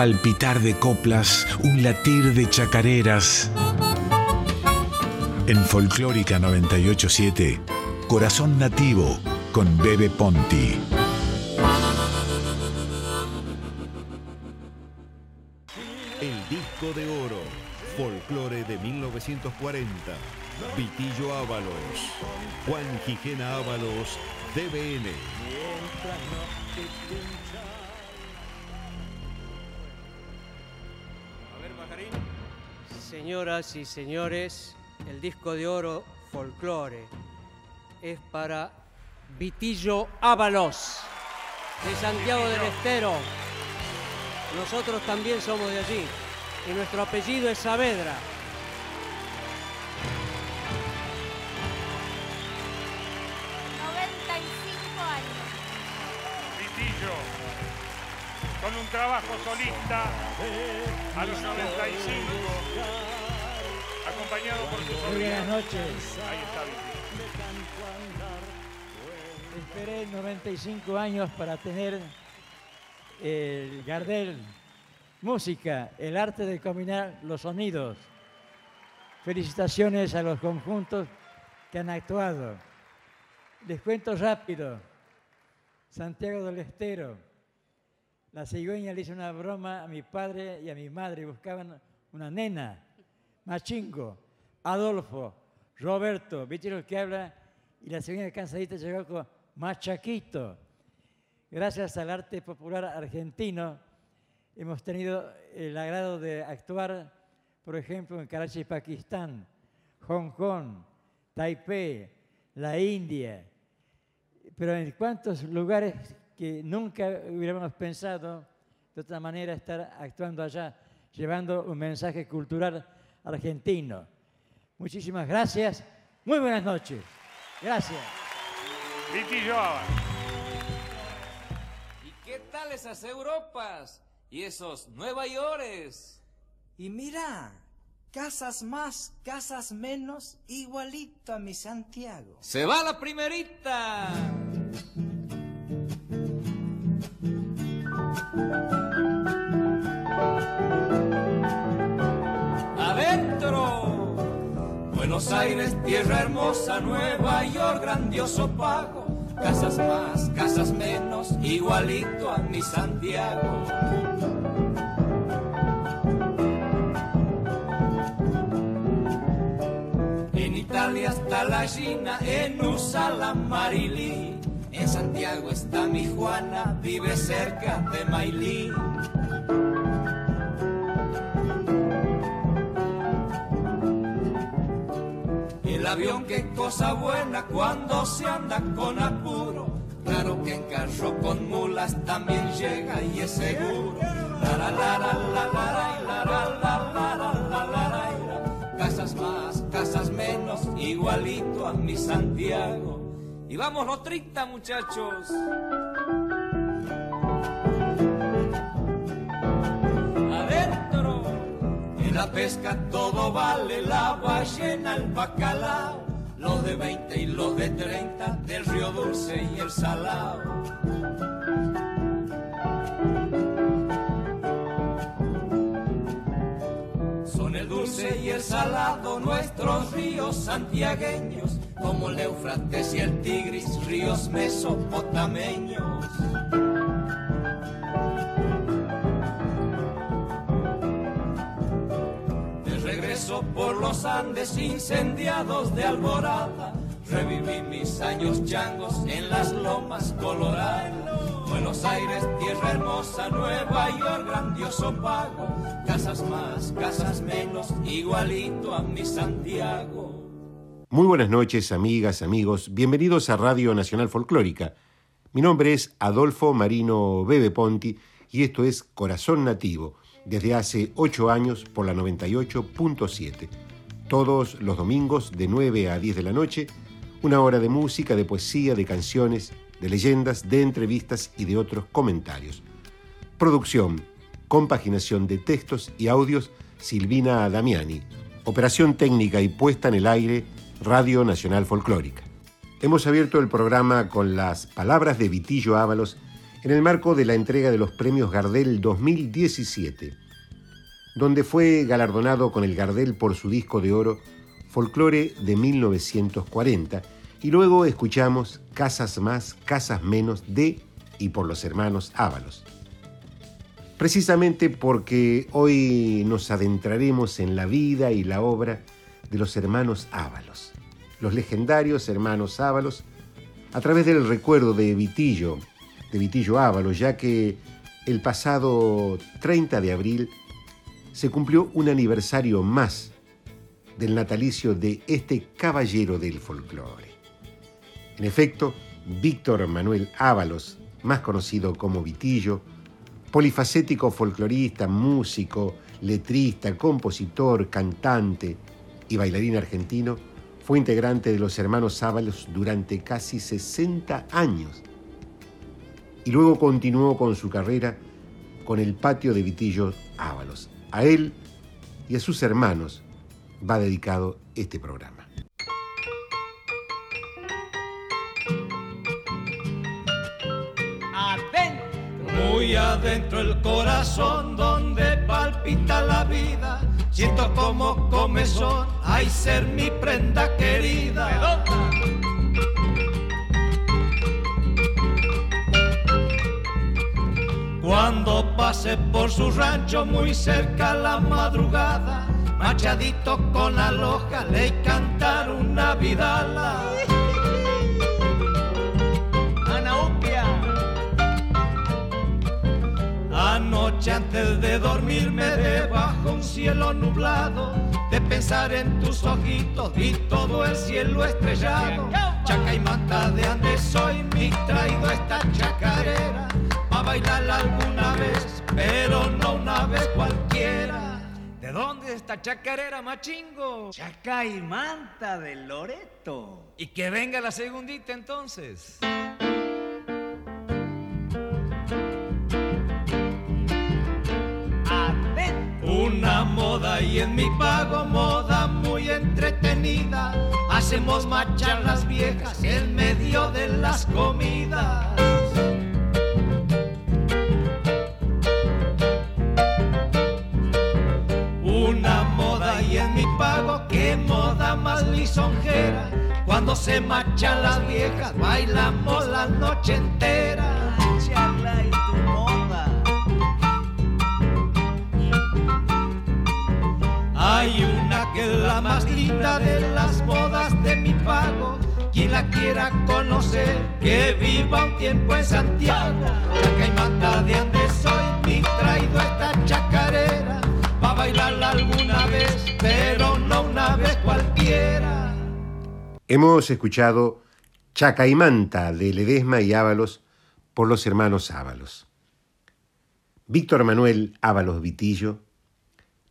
palpitar de coplas, un latir de chacareras. En Folclórica 987, Corazón Nativo con Bebe Ponti. El disco de oro, folclore de 1940. Vitillo Ábalos, Juan Gijena Ábalos, DBN. Señoras y señores, el disco de oro folclore es para Vitillo Ábalos, de Santiago del Estero. Nosotros también somos de allí y nuestro apellido es Saavedra. Con un trabajo solista a los 95, acompañado por su Muy sobrino. buenas noches. Ahí está Vitillo. Esperé 95 años para tener el Gardel. Música, el arte de combinar los sonidos. Felicitaciones a los conjuntos que han actuado. Les cuento rápido. Santiago del Estero. La cigüeña le hizo una broma a mi padre y a mi madre. Buscaban una nena. Machingo, Adolfo, Roberto, ¿viste lo que habla? Y la cigüeña cansadita llegó con Machaquito. Gracias al arte popular argentino hemos tenido el agrado de actuar, por ejemplo, en Karachi, Pakistán, Hong Kong, Taipei, la India, pero en cuantos lugares que nunca hubiéramos pensado de otra manera estar actuando allá, llevando un mensaje cultural argentino. Muchísimas gracias. Muy buenas noches. Gracias. ¿Y qué tal esas Europas? Y esos Nueva Yorkes. Y mira, casas más, casas menos, igualito a mi Santiago. Se va la primerita. Buenos Aires, tierra hermosa, Nueva York, grandioso pago. Casas más, casas menos, igualito a mi Santiago. En Italia está la Gina, en USA la Marilí. En Santiago está mi Juana, vive cerca de Mailí. avión, qué cosa buena cuando se anda con apuro. Claro que en carro con mulas también llega y es seguro. La la la la, la la la la la la, la, Casas más, casas menos, igualito a mi Santiago. Y vamos los 30 muchachos. La pesca todo vale, la ballena, el bacalao, los de 20 y los de 30, del río dulce y el salado. Son el dulce y el salado nuestros ríos santiagueños, como el Eufrates y el Tigris, ríos mesopotameños. Andes incendiados de alborada, reviví mis años changos en las lomas coloradas. Buenos Aires, tierra hermosa, Nueva York, grandioso pago, casas más, casas menos, igualito a mi Santiago. Muy buenas noches, amigas, amigos. Bienvenidos a Radio Nacional Folclórica. Mi nombre es Adolfo Marino Bebe Ponti y esto es Corazón Nativo, desde hace ocho años por la 98.7. Todos los domingos de 9 a 10 de la noche, una hora de música, de poesía, de canciones, de leyendas, de entrevistas y de otros comentarios. Producción, compaginación de textos y audios, Silvina Damiani. Operación técnica y puesta en el aire, Radio Nacional Folclórica. Hemos abierto el programa con las palabras de Vitillo Ábalos en el marco de la entrega de los premios Gardel 2017, donde fue galardonado con el Gardel por su disco de oro Folklore de 1940, y luego escuchamos Casas más, Casas menos de y por los hermanos Ábalos. Precisamente porque hoy nos adentraremos en la vida y la obra de los hermanos Ábalos, los legendarios hermanos Ábalos, a través del recuerdo de Vitillo, de Vitillo Ábalos, ya que el pasado 30 de abril se cumplió un aniversario más del natalicio de este caballero del folclore. En efecto, Víctor Manuel Ábalos, más conocido como Vitillo, polifacético folclorista, músico, letrista, compositor, cantante y bailarín argentino, fue integrante de los hermanos Ábalos durante casi 60 años y luego continuó con su carrera con el patio de Vitillo Ábalos. A él y a sus hermanos va dedicado este programa. Muy adentro el corazón donde palpita la vida. Siento como comezón, ay ser mi prenda querida. Cuando pase por su rancho muy cerca la madrugada, machadito con la loja le cantar una vidala. Anoche antes de dormirme debajo un cielo nublado, de pensar en tus ojitos y todo el cielo estrellado. Chaca y manta de ande soy mi traído esta chacarera, a bailar alguna vez, pero no una vez cualquiera. ¿De dónde es esta chacarera, machingo? Chaca y manta de Loreto. Y que venga la segundita entonces. Una moda y en mi pago moda muy entretenida. Hacemos marchar las viejas en medio de las comidas. Lisonjera. Cuando se marchan las viejas, bailamos la noche entera. Charla y tu moda. Hay una que es la más linda de las modas de mi pago. Quien la quiera conocer, que viva un tiempo en Santiago. Chaca y mata de Andes soy, mi traído esta chacarera. Bailarla alguna vez, pero no una vez cualquiera. Hemos escuchado Chaca y Manta de Ledesma y Ábalos por los hermanos Ábalos. Víctor Manuel Ábalos Vitillo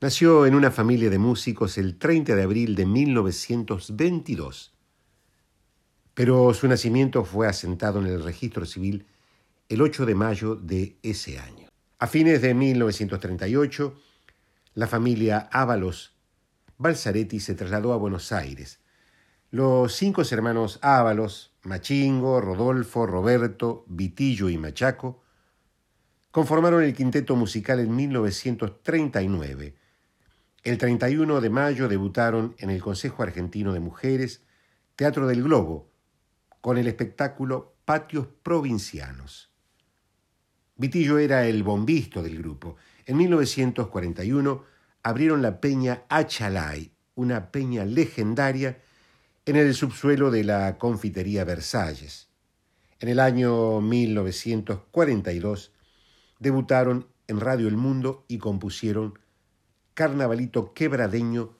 nació en una familia de músicos el 30 de abril de 1922, pero su nacimiento fue asentado en el registro civil el 8 de mayo de ese año. A fines de 1938, la familia Ábalos Balzaretti se trasladó a Buenos Aires. Los cinco hermanos Ábalos, Machingo, Rodolfo, Roberto, Vitillo y Machaco, conformaron el quinteto musical en 1939. El 31 de mayo debutaron en el Consejo Argentino de Mujeres, Teatro del Globo, con el espectáculo Patios Provincianos. Vitillo era el bombisto del grupo. En 1941 abrieron la peña Achalay, una peña legendaria en el subsuelo de la confitería Versalles. En el año 1942 debutaron en Radio El Mundo y compusieron Carnavalito Quebradeño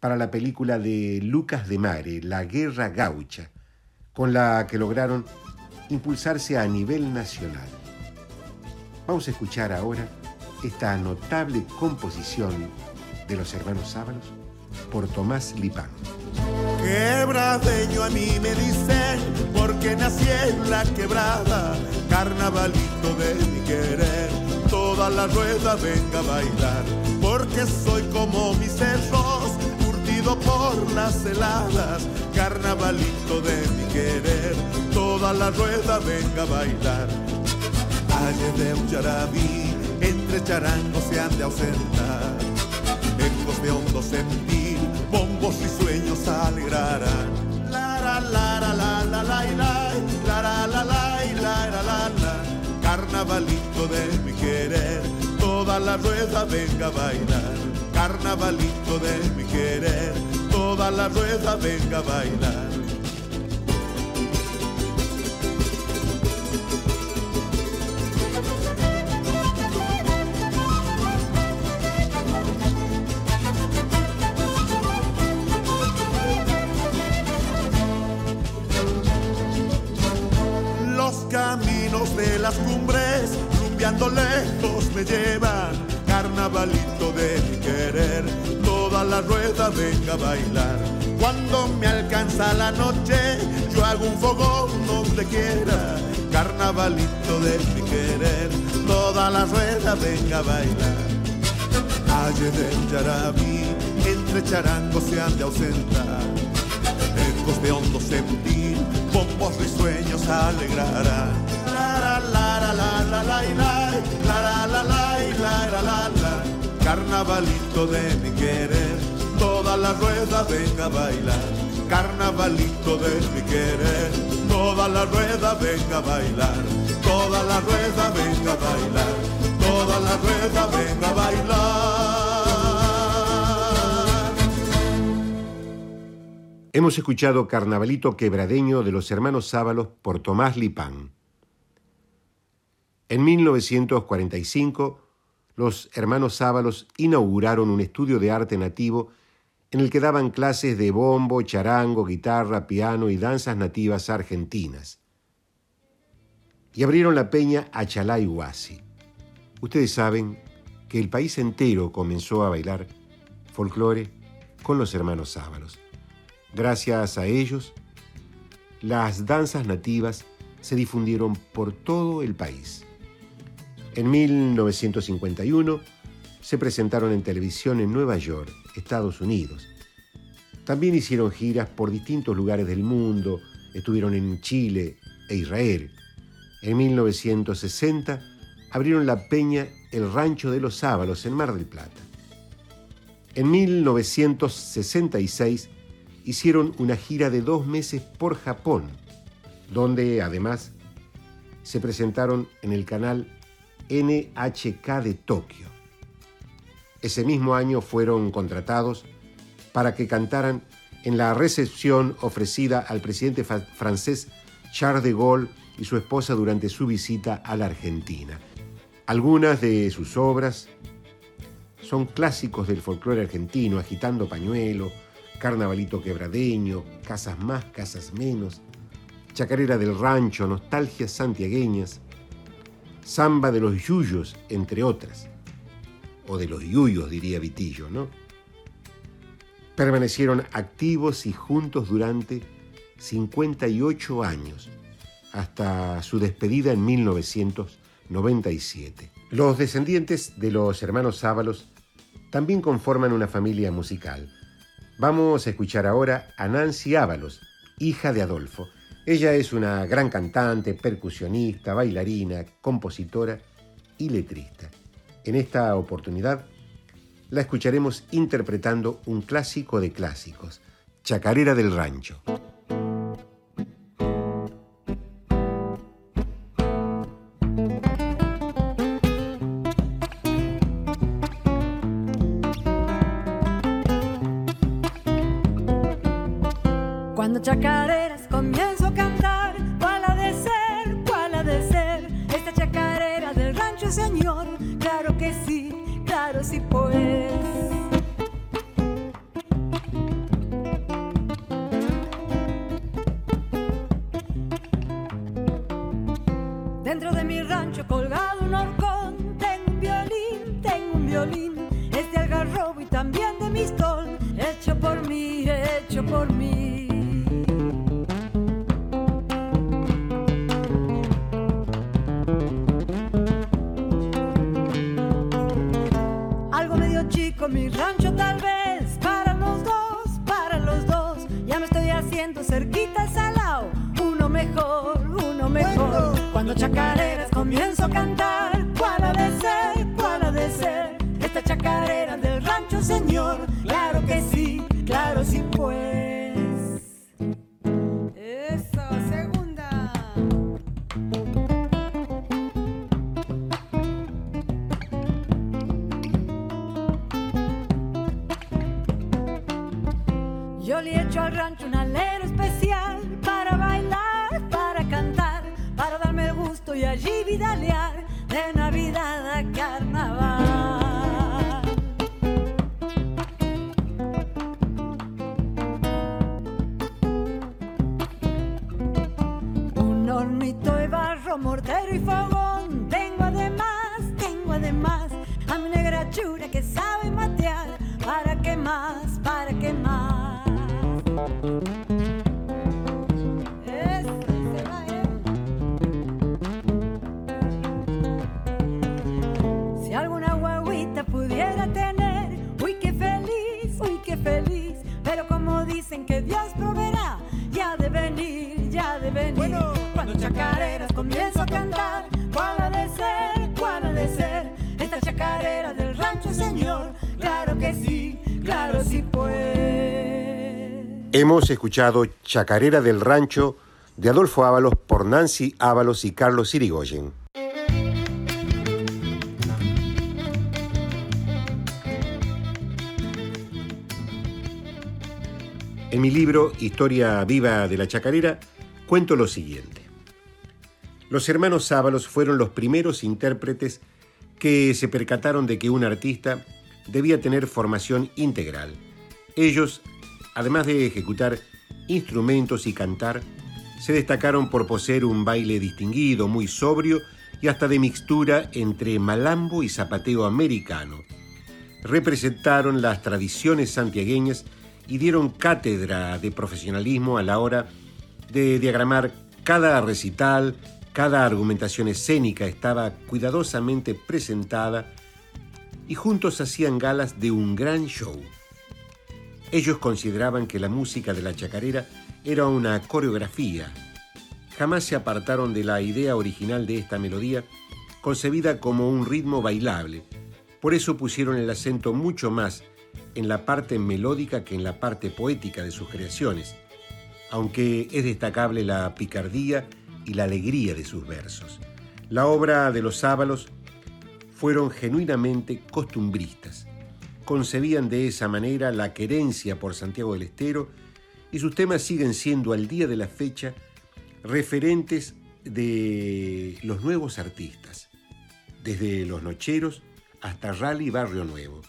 para la película de Lucas de Mare, La Guerra Gaucha, con la que lograron impulsarse a nivel nacional. Vamos a escuchar ahora esta notable composición de los hermanos Sábalos por Tomás Lipán. Quebradeño a mí me dicen porque nací en la quebrada, carnavalito de mi querer, toda la rueda venga a bailar, porque soy como mis cerros, curtido por las heladas, carnavalito de mi querer, toda la rueda venga a bailar. Calle de un yarabí, entre charangos se han de ausentar. Ecos de hondo sentir, bombos y sueños alegrarán. Lara, lara, la, la, la, la, lara, la, la, la, la, la, carnavalito de mi querer, toda la rueda venga a bailar. Carnavalito de mi querer, toda la rueda venga a bailar. Caminos de las cumbres, rumbeando lejos me llevan. Carnavalito de mi querer, toda la rueda venga a bailar. Cuando me alcanza la noche, yo hago un fogón donde quiera. Carnavalito de mi querer, toda la rueda venga a bailar. Calle del Yarabí, entre charangos se han de ausentar. Ecos de hondo sentir, bombos risueños alegrarán. La la la la la la la la la la la Carnavalito de mi querer, toda la rueda venga a bailar. Carnavalito de mi querer, toda la rueda venga a bailar. Toda la rueda venga a bailar. Toda la rueda venga a bailar. Hemos escuchado Carnavalito Quebradeño de los hermanos Sábalos por Tomás Lipán. En 1945, los hermanos Sábalos inauguraron un estudio de arte nativo en el que daban clases de bombo, charango, guitarra, piano y danzas nativas argentinas. Y abrieron la peña Achalay Huasi. Ustedes saben que el país entero comenzó a bailar folclore con los hermanos Sábalos. Gracias a ellos, las danzas nativas se difundieron por todo el país. En 1951 se presentaron en televisión en Nueva York, Estados Unidos. También hicieron giras por distintos lugares del mundo, estuvieron en Chile e Israel. En 1960 abrieron la peña El Rancho de los Sábalos en Mar del Plata. En 1966 hicieron una gira de dos meses por Japón, donde además se presentaron en el canal NHK de Tokio. Ese mismo año fueron contratados para que cantaran en la recepción ofrecida al presidente francés Charles de Gaulle y su esposa durante su visita a la Argentina. Algunas de sus obras son clásicos del folclore argentino, agitando pañuelo, carnavalito quebradeño, casas más, casas menos, chacarera del rancho, nostalgias santiagueñas, samba de los yuyos, entre otras, o de los yuyos, diría Vitillo, ¿no? Permanecieron activos y juntos durante 58 años, hasta su despedida en 1997. Los descendientes de los hermanos Sábalos también conforman una familia musical. Vamos a escuchar ahora a Nancy Ábalos, hija de Adolfo. Ella es una gran cantante, percusionista, bailarina, compositora y letrista. En esta oportunidad la escucharemos interpretando un clásico de clásicos, Chacarera del Rancho. Boy. Tal vez, para los dos, para los dos, ya me estoy haciendo cerquita al salao, uno mejor, uno mejor, cuando chacareras comienzo a cantar. ¿Cuál ha de ser? ¿Cuál ha de ser? Esta chacarera del rancho, señor. Claro que sí, vidalear de Navidad chacareras comienzo a cantar, ¿cuál de ser, cuál de ser? Esta chacarera del rancho, señor, claro que sí, claro sí pues. Hemos escuchado Chacarera del Rancho de Adolfo Ábalos por Nancy Ábalos y Carlos Irigoyen. En mi libro Historia viva de la chacarera cuento lo siguiente. Los hermanos Ábalos fueron los primeros intérpretes que se percataron de que un artista debía tener formación integral. Ellos, además de ejecutar instrumentos y cantar, se destacaron por poseer un baile distinguido, muy sobrio y hasta de mixtura entre malambo y zapateo americano. Representaron las tradiciones santiagueñas y dieron cátedra de profesionalismo a la hora de diagramar cada recital, cada argumentación escénica estaba cuidadosamente presentada y juntos hacían galas de un gran show. Ellos consideraban que la música de la chacarera era una coreografía. Jamás se apartaron de la idea original de esta melodía, concebida como un ritmo bailable. Por eso pusieron el acento mucho más en la parte melódica que en la parte poética de sus creaciones, aunque es destacable la picardía y la alegría de sus versos. La obra de los Ábalos fueron genuinamente costumbristas. Concebían de esa manera la querencia por Santiago del Estero y sus temas siguen siendo al día de la fecha referentes de los nuevos artistas, desde los Nocheros hasta Rally Barrio Nuevo.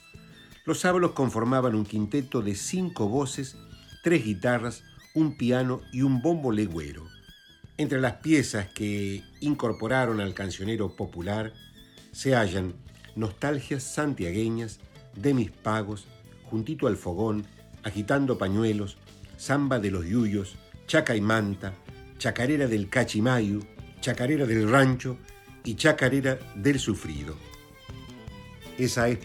Los Ábalos conformaban un quinteto de cinco voces, tres guitarras, un piano y un bombo legüero. Entre las piezas que incorporaron al cancionero popular se hallan Nostalgias santiagueñas, De mis pagos, Juntito al fogón, Agitando pañuelos, Samba de los yuyos, Chaca y manta, Chacarera del cachimayu, Chacarera del rancho y Chacarera del sufrido. Esa es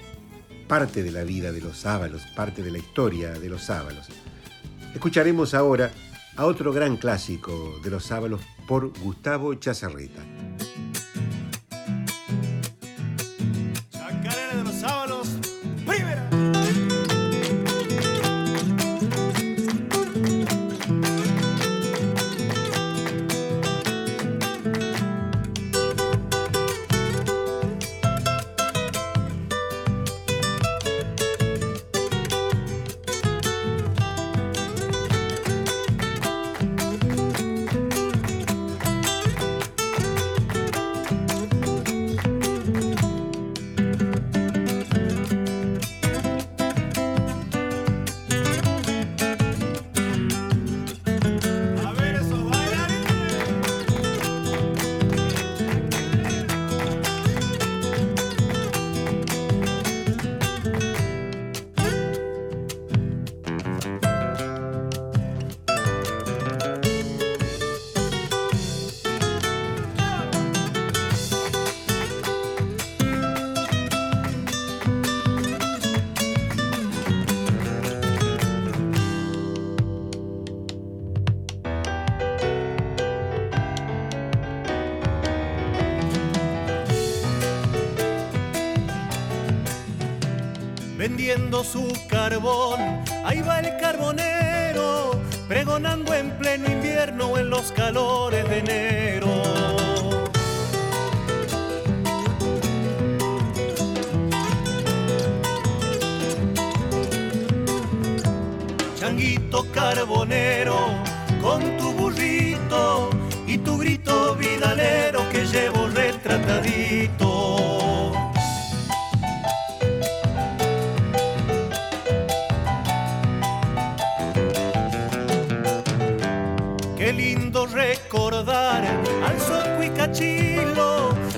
parte de la vida de los sábalos, parte de la historia de los sábalos. Escucharemos ahora a otro gran clásico de los sábalos por Gustavo Chazarreta.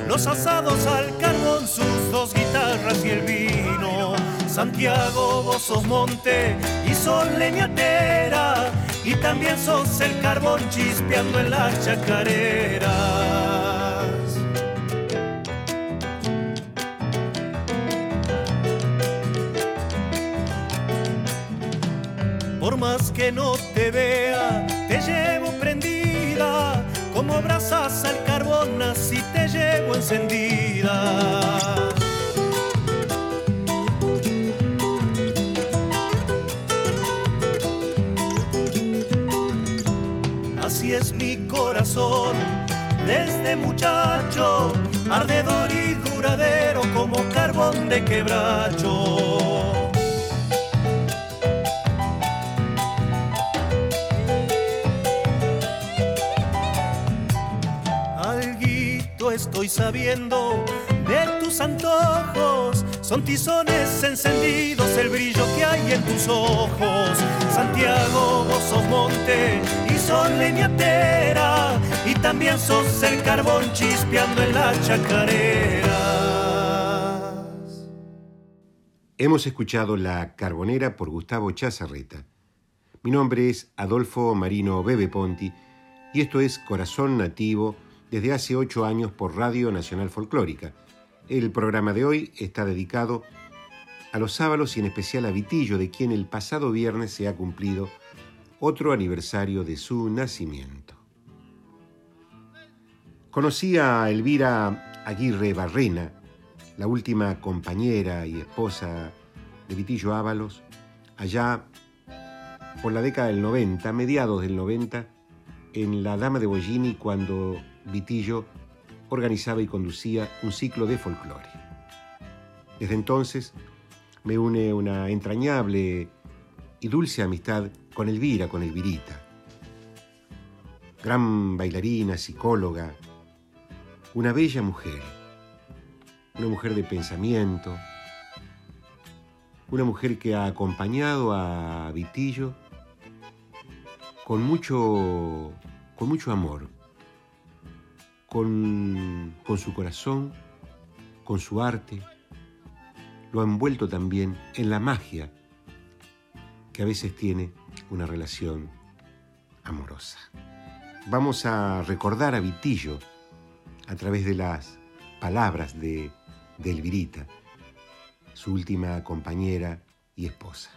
Los asados al carbón, sus dos guitarras y el vino. Santiago, vos sos monte y sol leñatera, y también sos el carbón chispeando en las chacareras. Por más que no te vea, te llevo como brasas al carbón, así te llevo encendida. Así es mi corazón, desde muchacho, ardedor y duradero como carbón de quebracho. Alguito estoy sabiendo de tus antojos, son tizones encendidos, el brillo que hay en tus ojos. Santiago, vos sos monte y son leñatera, y también sos el carbón chispeando en la chacarera. Hemos escuchado La Carbonera por Gustavo Chazarreta. Mi nombre es Adolfo Marino Bebe Ponti y esto es Corazón Nativo desde hace ocho años por Radio Nacional Folclórica. El programa de hoy está dedicado a los sábalos y en especial a Vitillo, de quien el pasado viernes se ha cumplido otro aniversario de su nacimiento. Conocí a Elvira Aguirre Barrena, la última compañera y esposa de Vitillo Ábalos, allá por la década del 90, mediados del 90, en La Dama de Bollini, cuando Vitillo organizaba y conducía un ciclo de folclore. Desde entonces me une una entrañable y dulce amistad con Elvira, con Elvirita. Gran bailarina, psicóloga, una bella mujer, una mujer de pensamiento, una mujer que ha acompañado a Vitillo con mucho, con mucho amor, con, con su corazón, con su arte, lo ha envuelto también en la magia que a veces tiene una relación amorosa. Vamos a recordar a Vitillo a través de las palabras de, de Elvirita, su última compañera y esposa.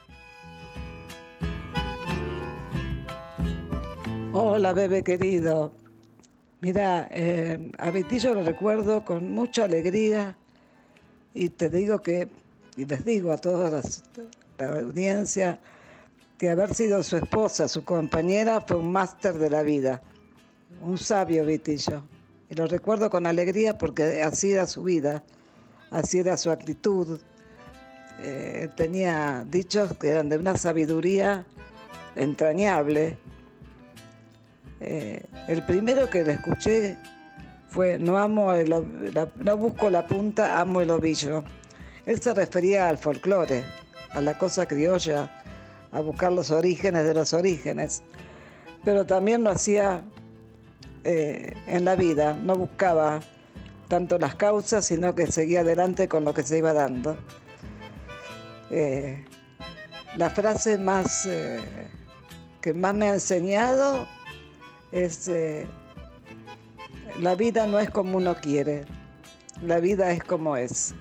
Hola, bebé querido. Mira, eh, a Vitillo lo recuerdo con mucha alegría y te digo que, y les digo a toda las- la audiencia, que haber sido su esposa, su compañera, fue un máster de la vida, un sabio Vitillo. Y lo recuerdo con alegría porque así era su vida, así era su actitud. Eh, tenía dichos que eran de una sabiduría entrañable. Eh, el primero que le escuché fue no amo la- no busco la punta, amo el ovillo. Él se refería al folclore, a la cosa criolla, a buscar los orígenes de los orígenes. Pero también lo hacía eh, en la vida, no buscaba tanto las causas, sino que seguía adelante con lo que se iba dando. Eh, la frase más que más me ha enseñado es eh, la vida no es como uno quiere, la vida es como es.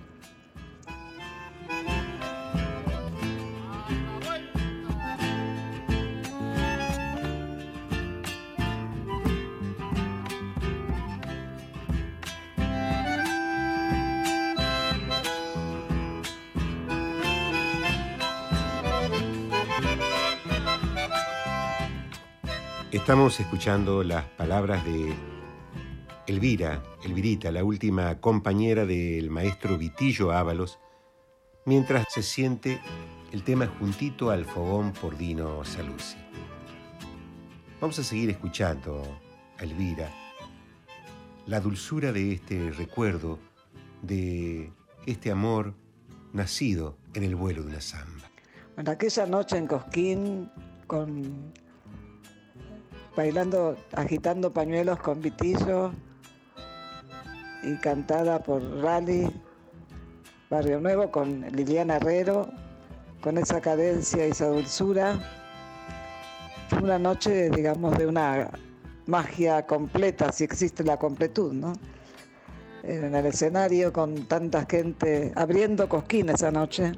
Estamos escuchando las palabras de Elvira, Elvirita, la última compañera del maestro Vitillo Ábalos, mientras se siente el tema juntito al fogón por Dino Saluzzi. Vamos a seguir escuchando a Elvira, la dulzura de este recuerdo, de este amor nacido en el vuelo de una samba. Bueno, aquella noche en Cosquín, con bailando, agitando pañuelos con Vitillo y cantada por Rally, Barrio Nuevo con Liliana Herrero, con esa cadencia y esa dulzura. Una noche, digamos, de una magia completa, si existe la completud, ¿no? En el escenario con tanta gente, abriendo Cosquín esa noche,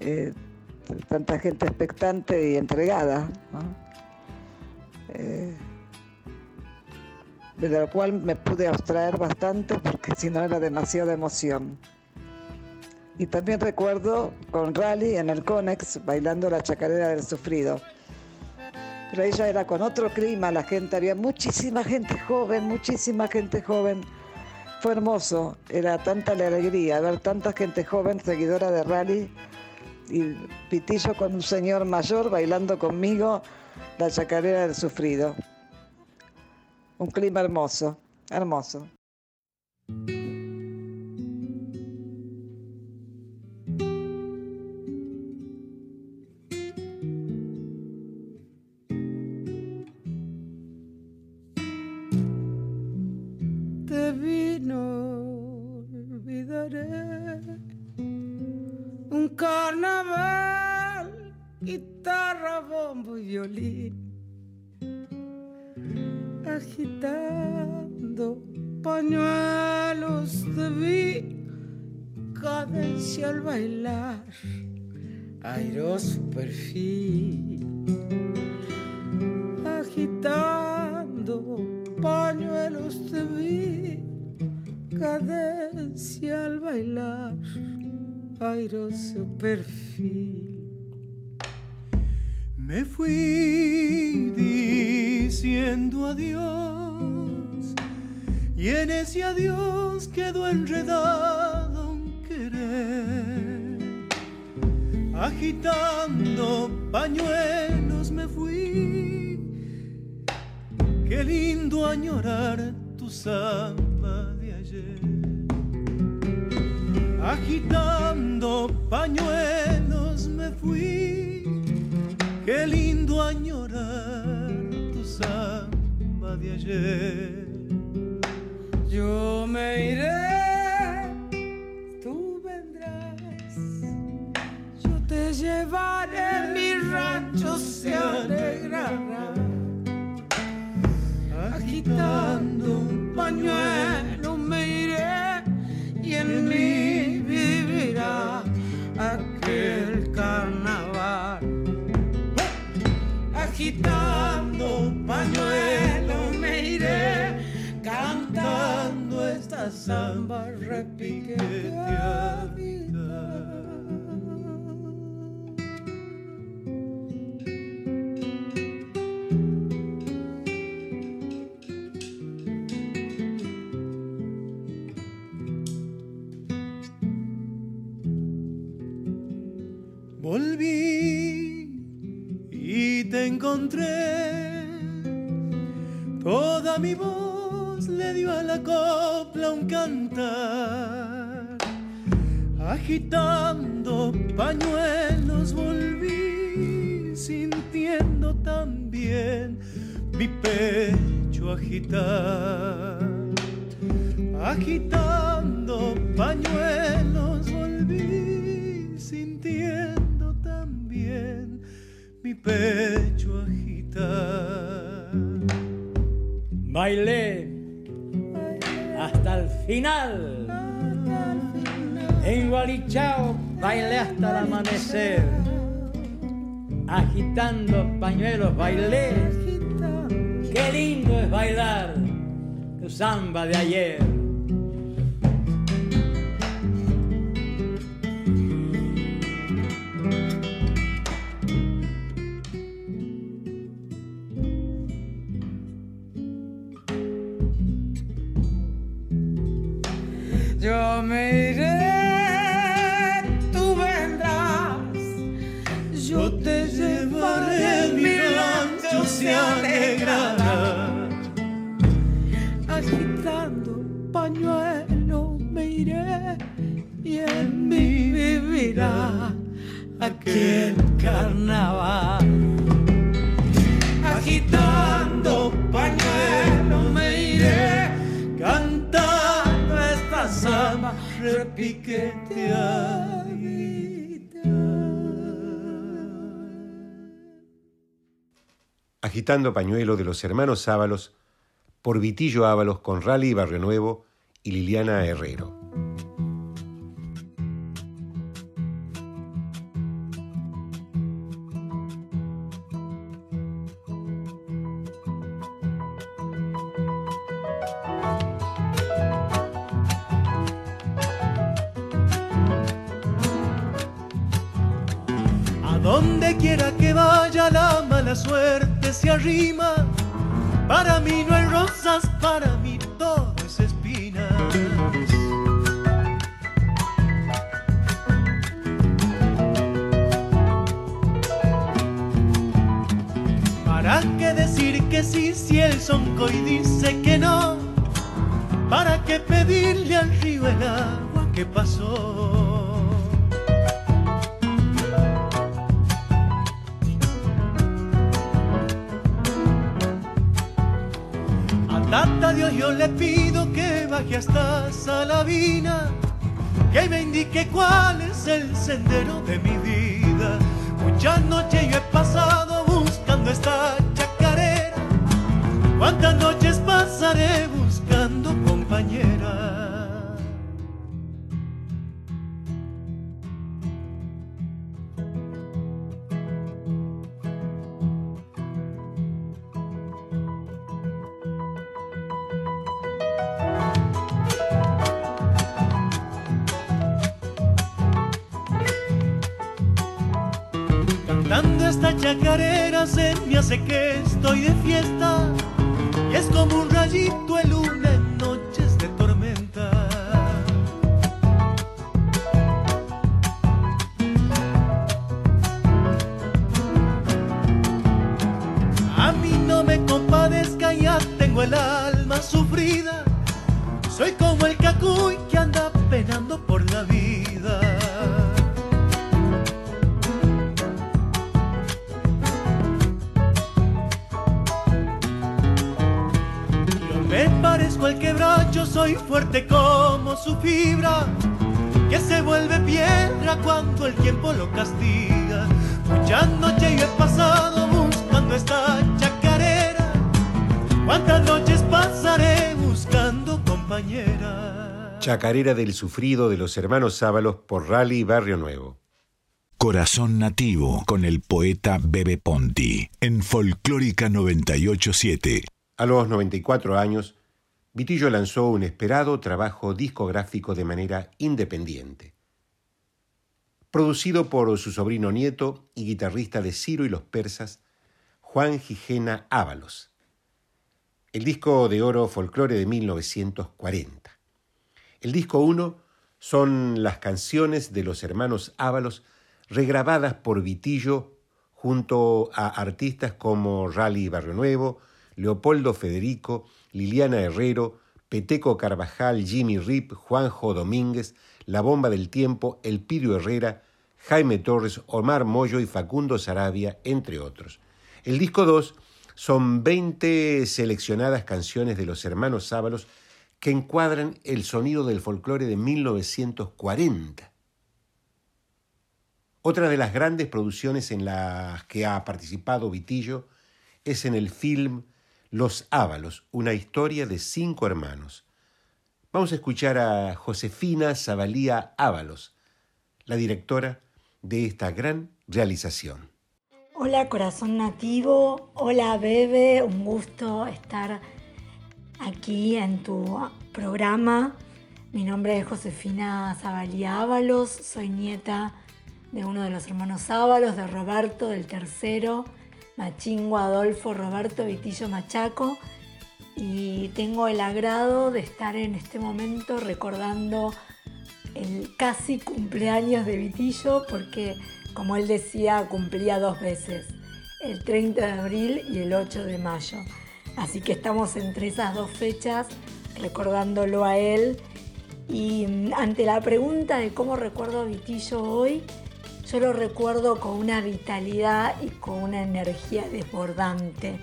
eh, tanta gente expectante y entregada, ¿no? Eh, de lo cual me pude abstraer bastante porque si no era demasiada emoción. Y también recuerdo con Rally en el Conex bailando la chacarera del sufrido. Pero ella era con otro clima, la gente, había muchísima gente joven, muchísima gente joven. Fue hermoso, era tanta la alegría ver tanta gente joven seguidora de Rally y Pitillo con un señor mayor bailando conmigo la chacarera del sufrido. Un clima hermoso, hermoso. Agitando pañuelos te vi, cadencia al bailar, airoso perfil, agitando pañuelos te vi, cadencia al bailar, airoso perfil. Me fui diciendo adiós y en ese adiós quedó enredado un querer. Agitando pañuelos me fui, qué lindo añorar tu samba de ayer. Agitando pañuelos me fui, qué lindo añorar tu samba de ayer. Yo me iré, tú vendrás, yo te llevaré, mi rancho se alegrará. Agitando un pañuelo me iré y en mí vivirá aquel carnaval. Agitando pañuelo me iré cantando esta samba repiqueteada. Encontré. Toda mi voz le dio a la copla un cantar. Agitando pañuelos volví, sintiendo también mi pecho agitar. Agitando pañuelos volví, sintiendo también mi pecho agitar. Bailé hasta el final. En Gualichao bailé hasta el amanecer. Agitando pañuelos bailé. Qué lindo es bailar tu samba de ayer. Pañuelo de los hermanos Ábalos por Vitillo Ábalos con Rally Barrio Nuevo y Liliana Herrero. Mala suerte se arrima. Para mí no hay rosas, para mí todo es espinas. ¿Para qué decir que sí si el sonco y dice que no? ¿Para qué pedirle al río el agua que pasó? Yo le pido que baje hasta Salavina, que me indique cuál es el sendero de mi vida. Muchas noches yo he pasado buscando esta chacarera, cuántas noches pasaré buscando compañera. Chacarera se me hace que estoy de fiesta. Y es como un rayito de compañera. Chacarera del Sufrido de los hermanos Ábalos por Rally Barrio Nuevo. Corazón Nativo con el poeta Bebe Ponti en Folclórica 987. A los 94 años, Vitillo lanzó un esperado trabajo discográfico de manera independiente. Producido por su sobrino nieto y guitarrista de Ciro y los Persas, Juan Gijena Ábalos. El disco de oro Folclore de 1940. El disco 1 son las canciones de los hermanos Ábalos regrabadas por Vitillo junto a artistas como Rally Barrio Nuevo, Leopoldo Federico, Liliana Herrero, Peteco Carvajal, Jimmy Rip, Juanjo Domínguez, La Bomba del Tiempo, Elpidio Herrera, Jaime Torres, Omar Moyo y Facundo Sarabia, entre otros. El disco 2 son 20 seleccionadas canciones de los hermanos Ábalos que encuadran el sonido del folclore de 1940. Otra de las grandes producciones en las que ha participado Vitillo es en el film Los Ábalos, una historia de cinco hermanos. Vamos a escuchar a Josefina Zabalía Ábalos, la directora de esta gran realización. Hola corazón nativo, hola Bebe, un gusto estar aquí en tu programa. Mi nombre es Josefina Zabalía Ábalos, soy nieta de uno de los hermanos Ábalos, de Roberto, del tercero, Machingo Adolfo Roberto Vitillo Machaco. y tengo el agrado de estar en este momento recordando el casi cumpleaños de Vitillo porque, como él decía, cumplía dos veces, el 30 de abril y el 8 de mayo. Así que estamos entre esas dos fechas recordándolo a él. Y mm, ante la pregunta de cómo recuerdo a Vitillo hoy, yo lo recuerdo con una vitalidad y con una energía desbordante.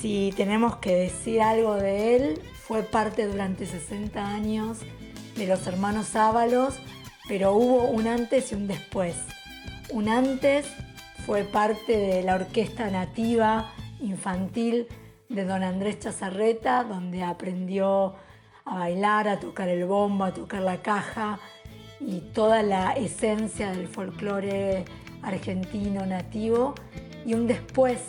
Si tenemos que decir algo de él, fue parte durante 60 años de los hermanos Ábalos, pero hubo un antes y un después. Un antes fue parte de la orquesta nativa infantil de don Andrés Chazarreta, donde aprendió a bailar, a tocar el bombo, a tocar la caja y toda la esencia del folclore argentino nativo. Y un después,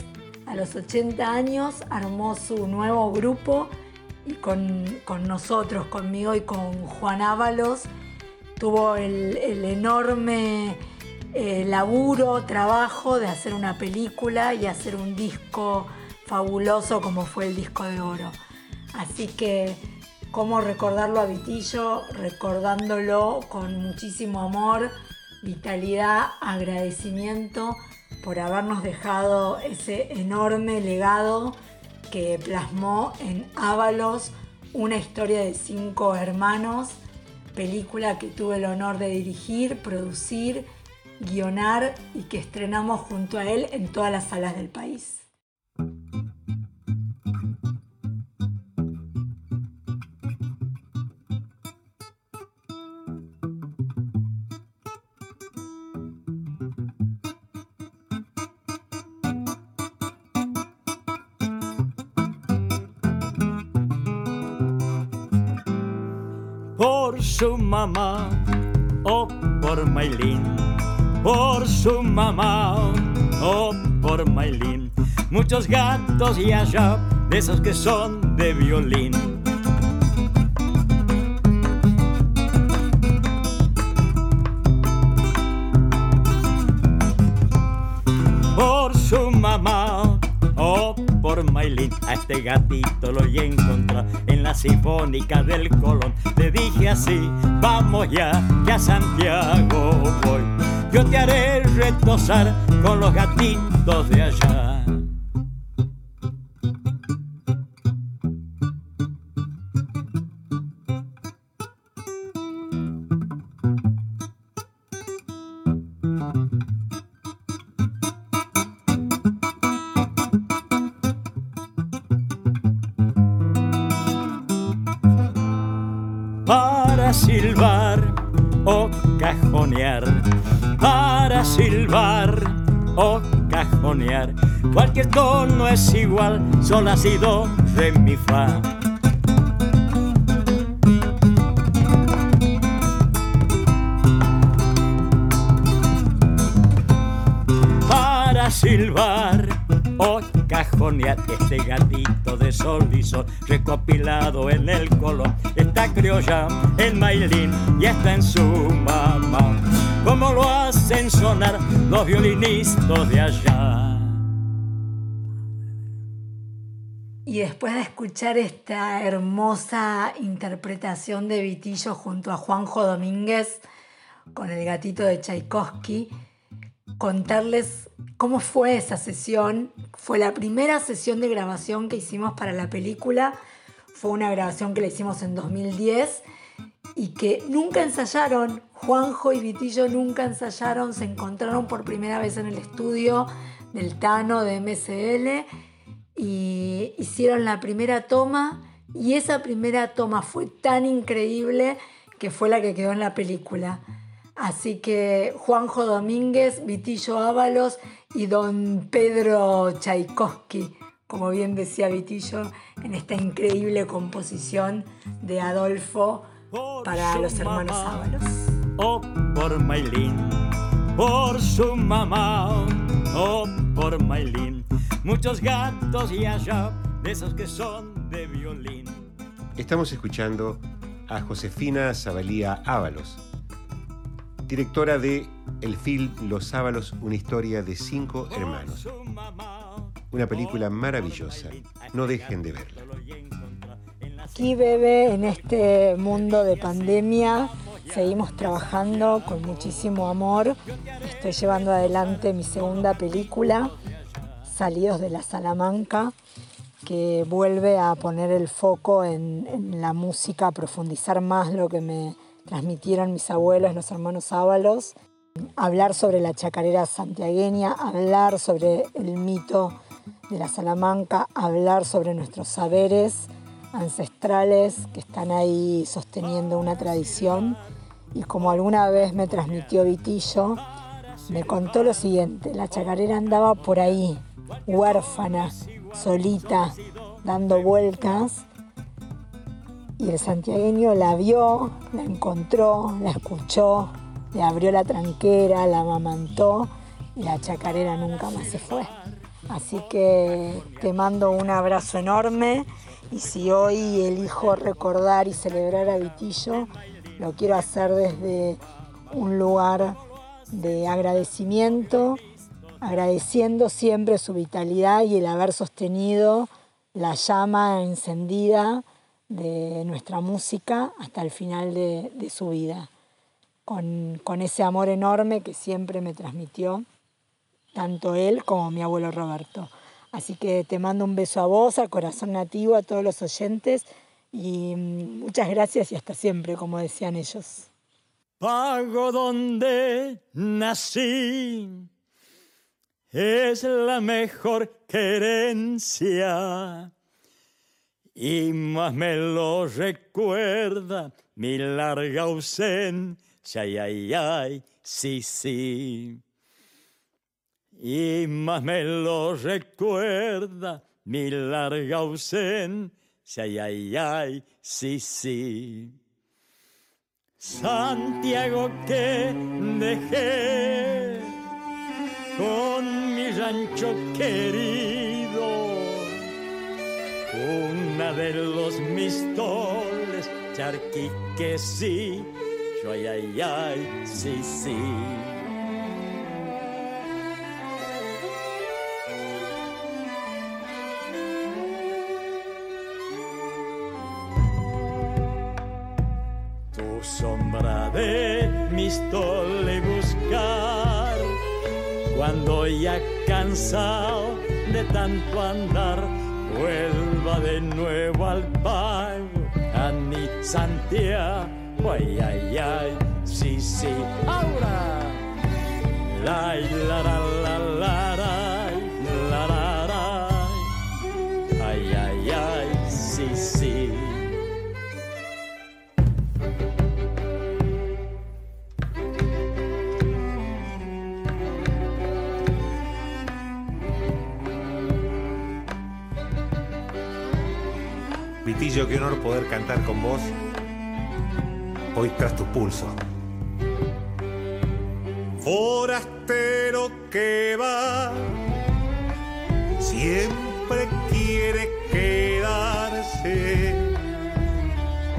a los 80 años, armó su nuevo grupo y con, nosotros, conmigo y con Juan Ábalos, tuvo el, enorme eh, laburo, trabajo de hacer una película y hacer un disco fabuloso como fue el disco de oro. Así que, ¿cómo recordarlo a Vitillo? Recordándolo con muchísimo amor, vitalidad, agradecimiento por habernos dejado ese enorme legado que plasmó en Ábalos una historia de cinco hermanos, película que tuve el honor de dirigir, producir, guionar y que estrenamos junto a él en todas las salas del país. Por su mamá o por Maylin, por su mamá o por Maylin muchos gatos y allá de esos que son de violín. Por su mamá o por Maylin, a este gatito lo he encontrado en la sinfónica del Colón. Le dije así, vamos ya, que a Santiago voy. Yo te haré retosar con los gatitos de allá. Cualquier tono es igual, sol, ha sido re, mi, fa. Para silbar o cajonear este gatito de sol recopilado en el color. Está criolla, el mailín y está en su mamá. Como lo hacen sonar los violinistas de allá. Después de escuchar esta hermosa interpretación de Vitillo junto a Juanjo Domínguez con el gatito de Tchaikovsky, contarles cómo fue esa sesión. Fue la primera sesión de grabación que hicimos para la película. Fue una grabación que la hicimos en 2010 y que nunca ensayaron. Juanjo y Vitillo nunca ensayaron, se encontraron por primera vez en el estudio del Tano de MSL y hicieron la primera toma y esa primera toma fue tan increíble que fue la que quedó en la película. Así que Juanjo Domínguez, Vitillo Ábalos y don Pedro Tchaikovsky, como bien decía Vitillo, en esta increíble composición de Adolfo para los hermanos Ábalos. O por Maylin, por su mamá, o por Maylin muchos gatos y allá de esos que son de violín. Estamos escuchando a Josefina Zabalía Ábalos, directora de el film Los Ábalos, una historia de cinco hermanos. Una película maravillosa, no dejen de verla. aquí, Bebe, en este mundo de pandemia, seguimos trabajando con muchísimo amor. Estoy llevando adelante mi segunda película, Salidos de la Salamanca, que vuelve a poner el foco en, en la música, a profundizar más lo que me transmitieron mis abuelos, los hermanos Ábalos, hablar sobre la chacarera santiagueña, hablar sobre el mito de la Salamanca, hablar sobre nuestros saberes ancestrales que están ahí sosteniendo una tradición. Y como alguna vez me transmitió Vitillo, me contó lo siguiente, la chacarera andaba por ahí, huérfana, solita, dando vueltas, y el santiagueño la vio, la encontró, la escuchó, le abrió la tranquera, la amamantó y la chacarera nunca más se fue. Así que te mando un abrazo enorme y si hoy elijo recordar y celebrar a Vitillo, lo quiero hacer desde un lugar de agradecimiento, agradeciendo siempre su vitalidad y el haber sostenido la llama encendida de nuestra música hasta el final de, de su vida, con, con ese amor enorme que siempre me transmitió tanto él como mi abuelo Roberto. Así que te mando un beso a vos, a Corazón Nativo, a todos los oyentes y mm, muchas gracias y hasta siempre, como decían ellos. Pago donde nací es la mejor querencia y más me lo recuerda mi larga ausencia, ay, ay, ay, sí, sí. Y más me lo recuerda mi larga ausencia, ay, ay, ay, sí, sí. Santiago que dejé con mi rancho querido, una de los mistoles, charqui que sí, yo ay, ay, ay, sí, sí. tu sombra de mi stole buscar cuando ya cansado de tanto andar vuelva de nuevo al pago. A mi Santiago ay ay ay sí sí ahora la la Qué honor poder cantar con vos hoy tras tu pulso. Forastero que va, siempre quiere quedarse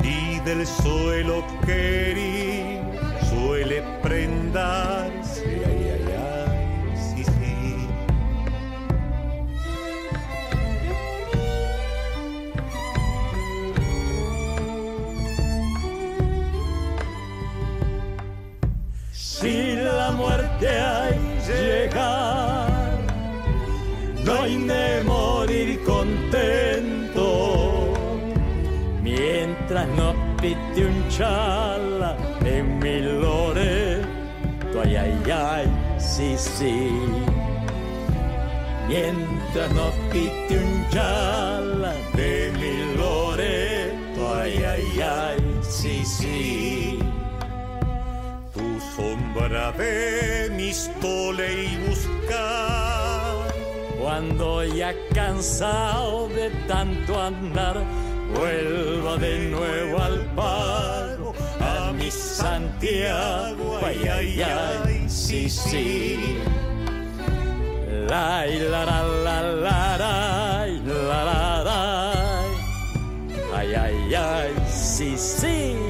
y del suelo querir suele prendarse. Hay de morir contento. Mientras no pite un chala en mi loreto, ay, ay, ay, sí, sí. Mientras no pite un chala de mi loreto, ay, ay, ay, sí, sí. Tu sombra de mi stole y buscar. Cuando ya cansado de tanto andar, vuelva de nuevo al paro, a mi Santiago, ay, ay, ay, sí, sí. La, la, la, la, la, la, la, la, ay, ay, ay, sí, sí.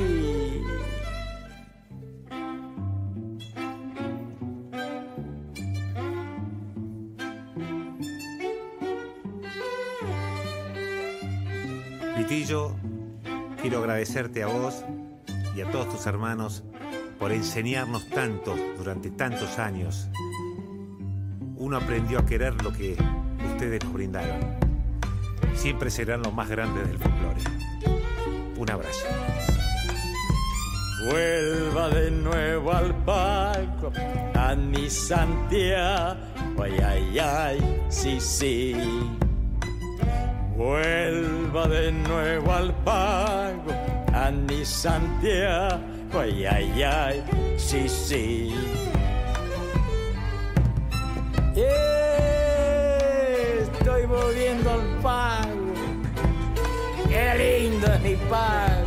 Agradecerte a vos y a todos tus hermanos por enseñarnos tanto durante tantos años. Uno aprendió a querer lo que ustedes nos brindaron. Siempre serán los más grandes del folclore. Un abrazo. Vuelva de nuevo al palco a mi Santiago, ay, ay, ay, sí, sí. Vuelva de nuevo al pago a mi Santiago, ay, ay, ay, sí, sí. Estoy volviendo al pago, qué lindo es mi pago.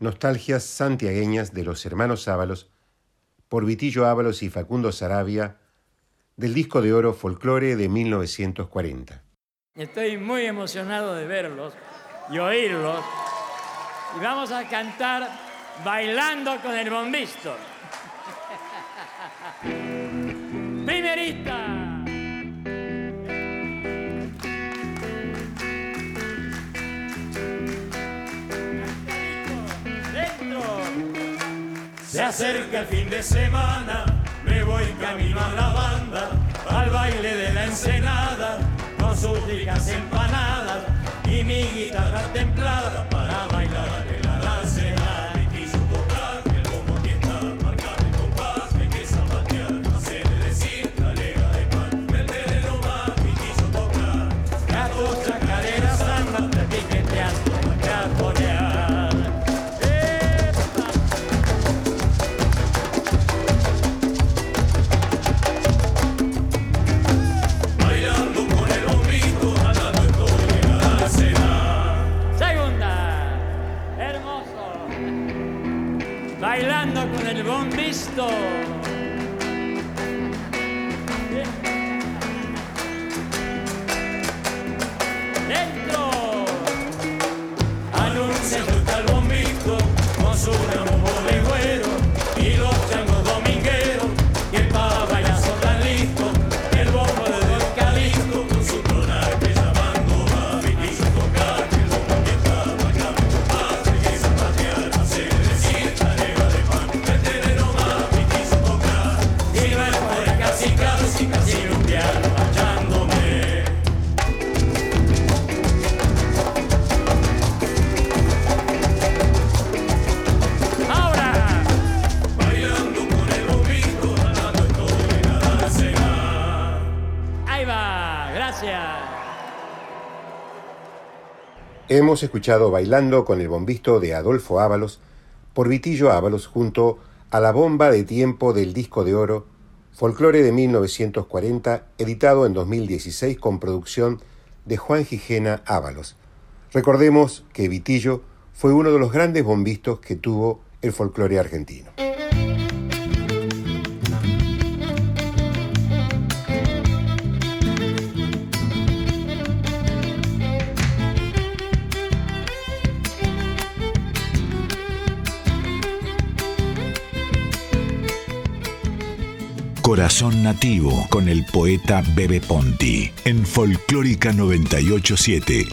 Nostalgias santiagueñas de los hermanos Ábalos por Vitillo Ábalos y Facundo Sarabia del disco de oro Folclore de 1940. Estoy muy emocionado de verlos y oírlos. Y vamos a cantar bailando con el bombisto. Primerita. Se acerca el fin de semana, me voy camino a la banda, al baile de la ensenada, con sus ricas empanadas y mi guitarra templada para bailar bombisto. Gracias. Hemos escuchado Bailando con el bombisto de Adolfo Ábalos por Vitillo Ábalos junto a la bomba de tiempo del disco de oro Folclore de 1940, editado en 2016 con producción de Juan Gijena Ábalos. Recordemos que Vitillo fue uno de los grandes bombistos que tuvo el folclore argentino. Corazón Nativo con el poeta Bebe Ponti en Folclórica 987.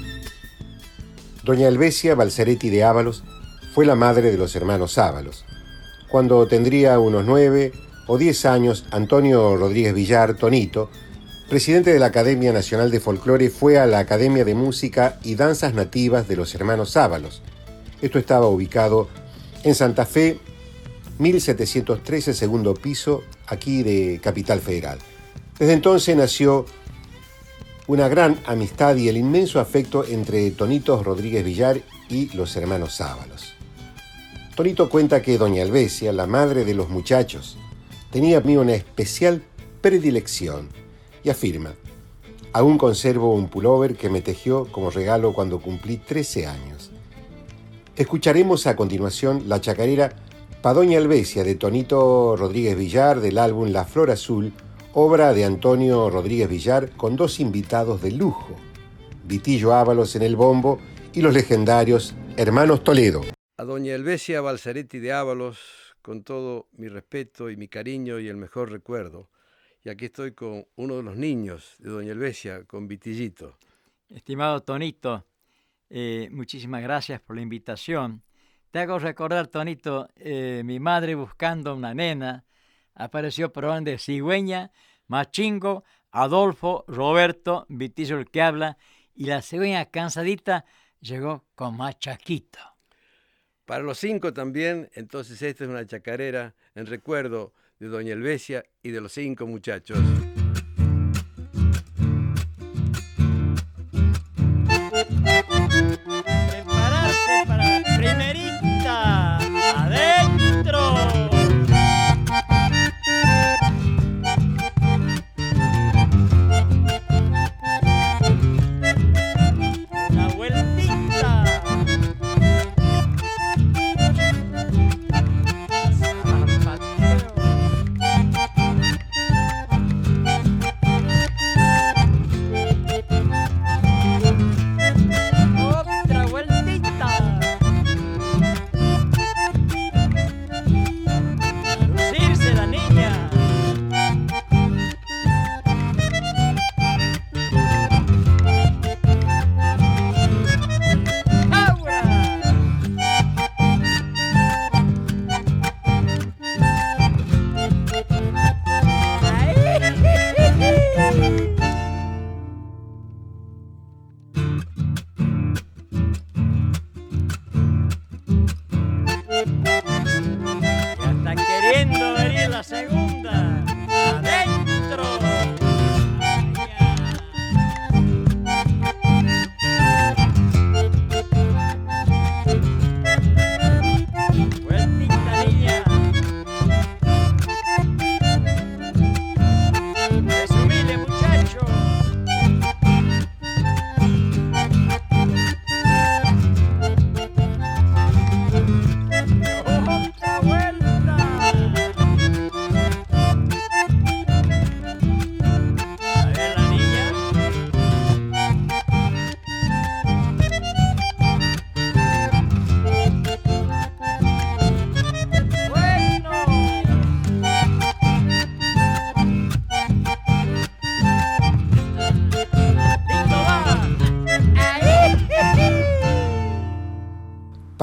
Doña Elvesia Balzaretti de Ábalos fue la madre de los hermanos Ábalos. Cuando tendría unos nueve o diez años, Antonio Rodríguez Villar, Tonito, presidente de la Academia Nacional de Folclore, fue a la Academia de Música y Danzas Nativas de los hermanos Ábalos. Esto estaba ubicado en Santa Fe, 1713, segundo piso, aquí de Capital Federal. Desde entonces nació una gran amistad y el inmenso afecto entre Tonito Rodríguez Villar y los hermanos Ábalos. Tonito cuenta que doña Alvesia, la madre de los muchachos, tenía mí una especial predilección y afirma, aún conservo un pullover que me tejió como regalo cuando cumplí 13 años. Escucharemos a continuación la chacarera Pa' Doña Alvesia de Tonito Rodríguez Villar del álbum La Flor Azul, obra de Antonio Rodríguez Villar con dos invitados de lujo, Vitillo Ábalos en el bombo y los legendarios Hermanos Toledo. A doña Elvesia Balzaretti de Ábalos, con todo mi respeto y mi cariño y el mejor recuerdo. Y aquí estoy con uno de los niños de Doña Elvesia, con Vitillito. Estimado Tonito, eh, muchísimas gracias por la invitación. Te hago recordar, Tonito, eh, mi madre buscando una nena, apareció por de cigüeña, machingo, Adolfo, Roberto, Vitillo el que habla, y la cigüeña cansadita llegó con machaquito. Para los cinco también, entonces esta es una chacarera en recuerdo de Doña Elvesia y de los cinco muchachos.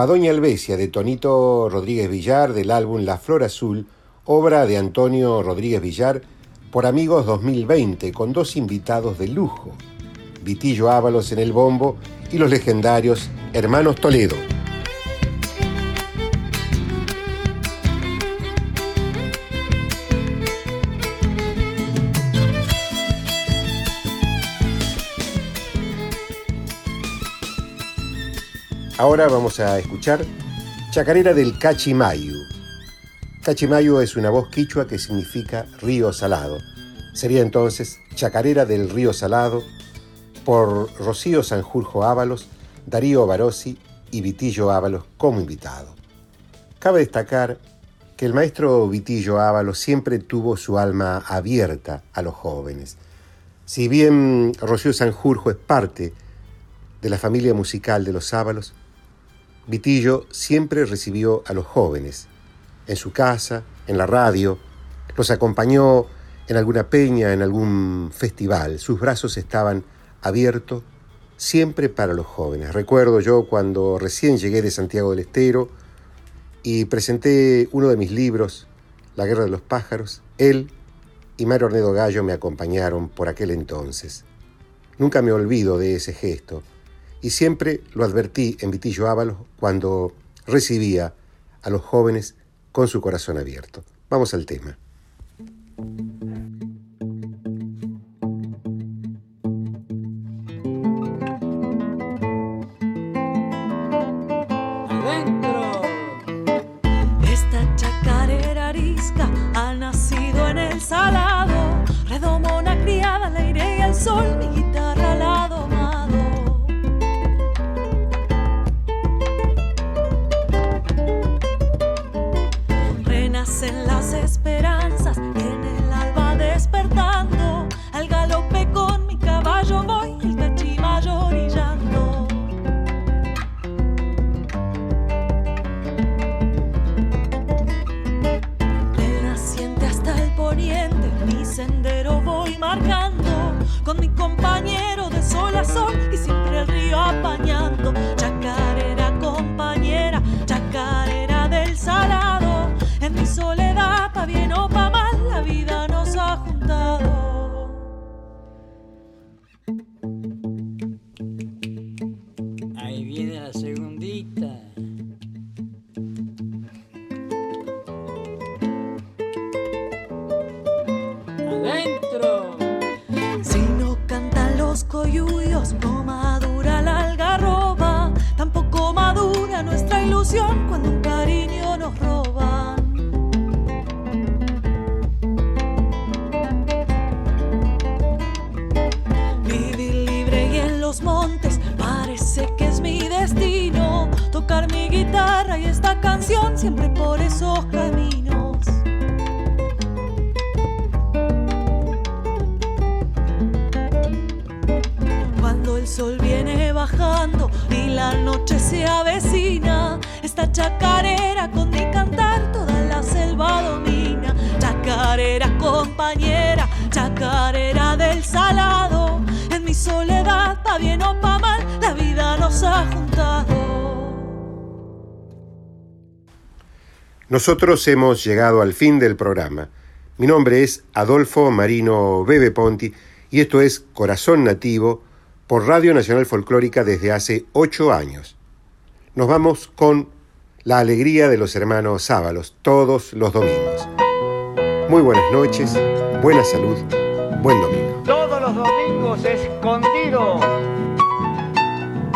Padoña Albesia de Tonito Rodríguez Villar del álbum La Flor Azul, obra de Antonio Rodríguez Villar por Amigos 2020 con dos invitados de lujo, Vitillo Ábalos en el bombo y los legendarios Hermanos Toledo. Ahora vamos a escuchar Chacarera del Cachimayu. Cachimayu es una voz quichua que significa río salado. Sería entonces Chacarera del Río Salado por Rocío Sanjurjo Ábalos, Darío Barossi y Vitillo Ábalos como invitado. Cabe destacar que el maestro Vitillo Ábalos siempre tuvo su alma abierta a los jóvenes. Si bien Rocío Sanjurjo es parte de la familia musical de los Ábalos, Vitillo siempre recibió a los jóvenes en su casa, en la radio, los acompañó en alguna peña, en algún festival. Sus brazos estaban abiertos siempre para los jóvenes. Recuerdo yo cuando recién llegué de Santiago del Estero y presenté uno de mis libros, La Guerra de los Pájaros, él y Mario Ornedo Gallo me acompañaron por aquel entonces. Nunca me olvido de ese gesto y siempre lo advertí en Vitillo Ábalos cuando recibía a los jóvenes con su corazón abierto. Vamos al tema. Si no cantan los coyuyos, no madura la algarroba. Tampoco madura nuestra ilusión cuando un cariño nos roban. Vivir libre y en los montes parece que es mi destino. Tocar mi guitarra y esta canción siempre por esos la noche se avecina, esta chacarera con mi cantar toda la selva domina. Chacarera compañera, chacarera del salado. En mi soledad, pa' bien o pa' mal, la vida nos ha juntado. Nosotros hemos llegado al fin del programa. Mi nombre es Adolfo Marino Bebe Ponti y esto es Corazón Nativo por Radio Nacional Folclórica desde hace ocho años. Nos vamos con La Alegría de los Hermanos Sábalos todos los domingos. Muy buenas noches, buena salud, buen domingo. Todos los domingos escondido.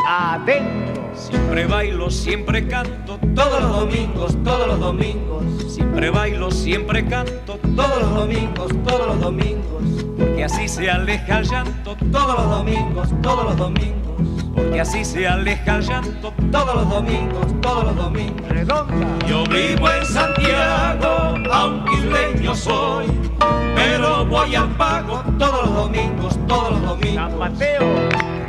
Adentro. Siempre bailo, siempre canto, Todos los domingos, todos los domingos, siempre bailo, siempre canto, todos los domingos, todos los domingos, porque así se aleja el llanto, todos los domingos, todos los domingos, porque así se aleja el llanto, todos los domingos, todos los domingos. Redonda. Yo vivo en Santiago, aunque isleño soy, pero voy al pago. Todos los domingos, todos los domingos. Flores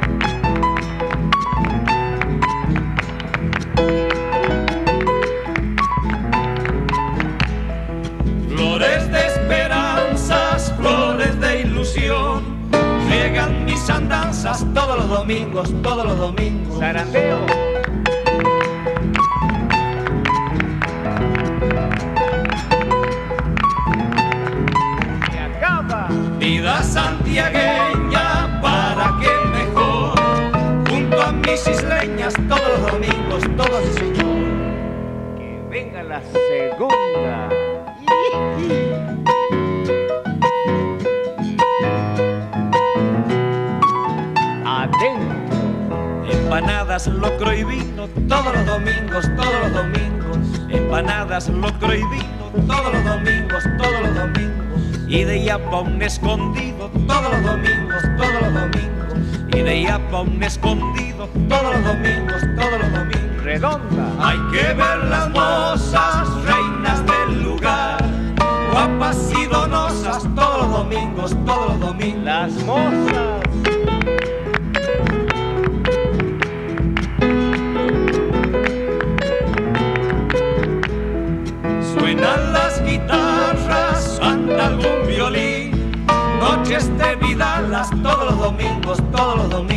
domingos, todos los domingos. Locro y vino, todos los domingos, todos los domingos, y de yapa un escondido, todos los domingos, todos los domingos, y de yapa un escondido, todos los domingos, todos los domingos. Redonda. Hay que ver las mozas, reinas del lugar, guapas y donosas, todos los domingos, todos los domingos. Las mozas. Todos los domingos, todos los domingos.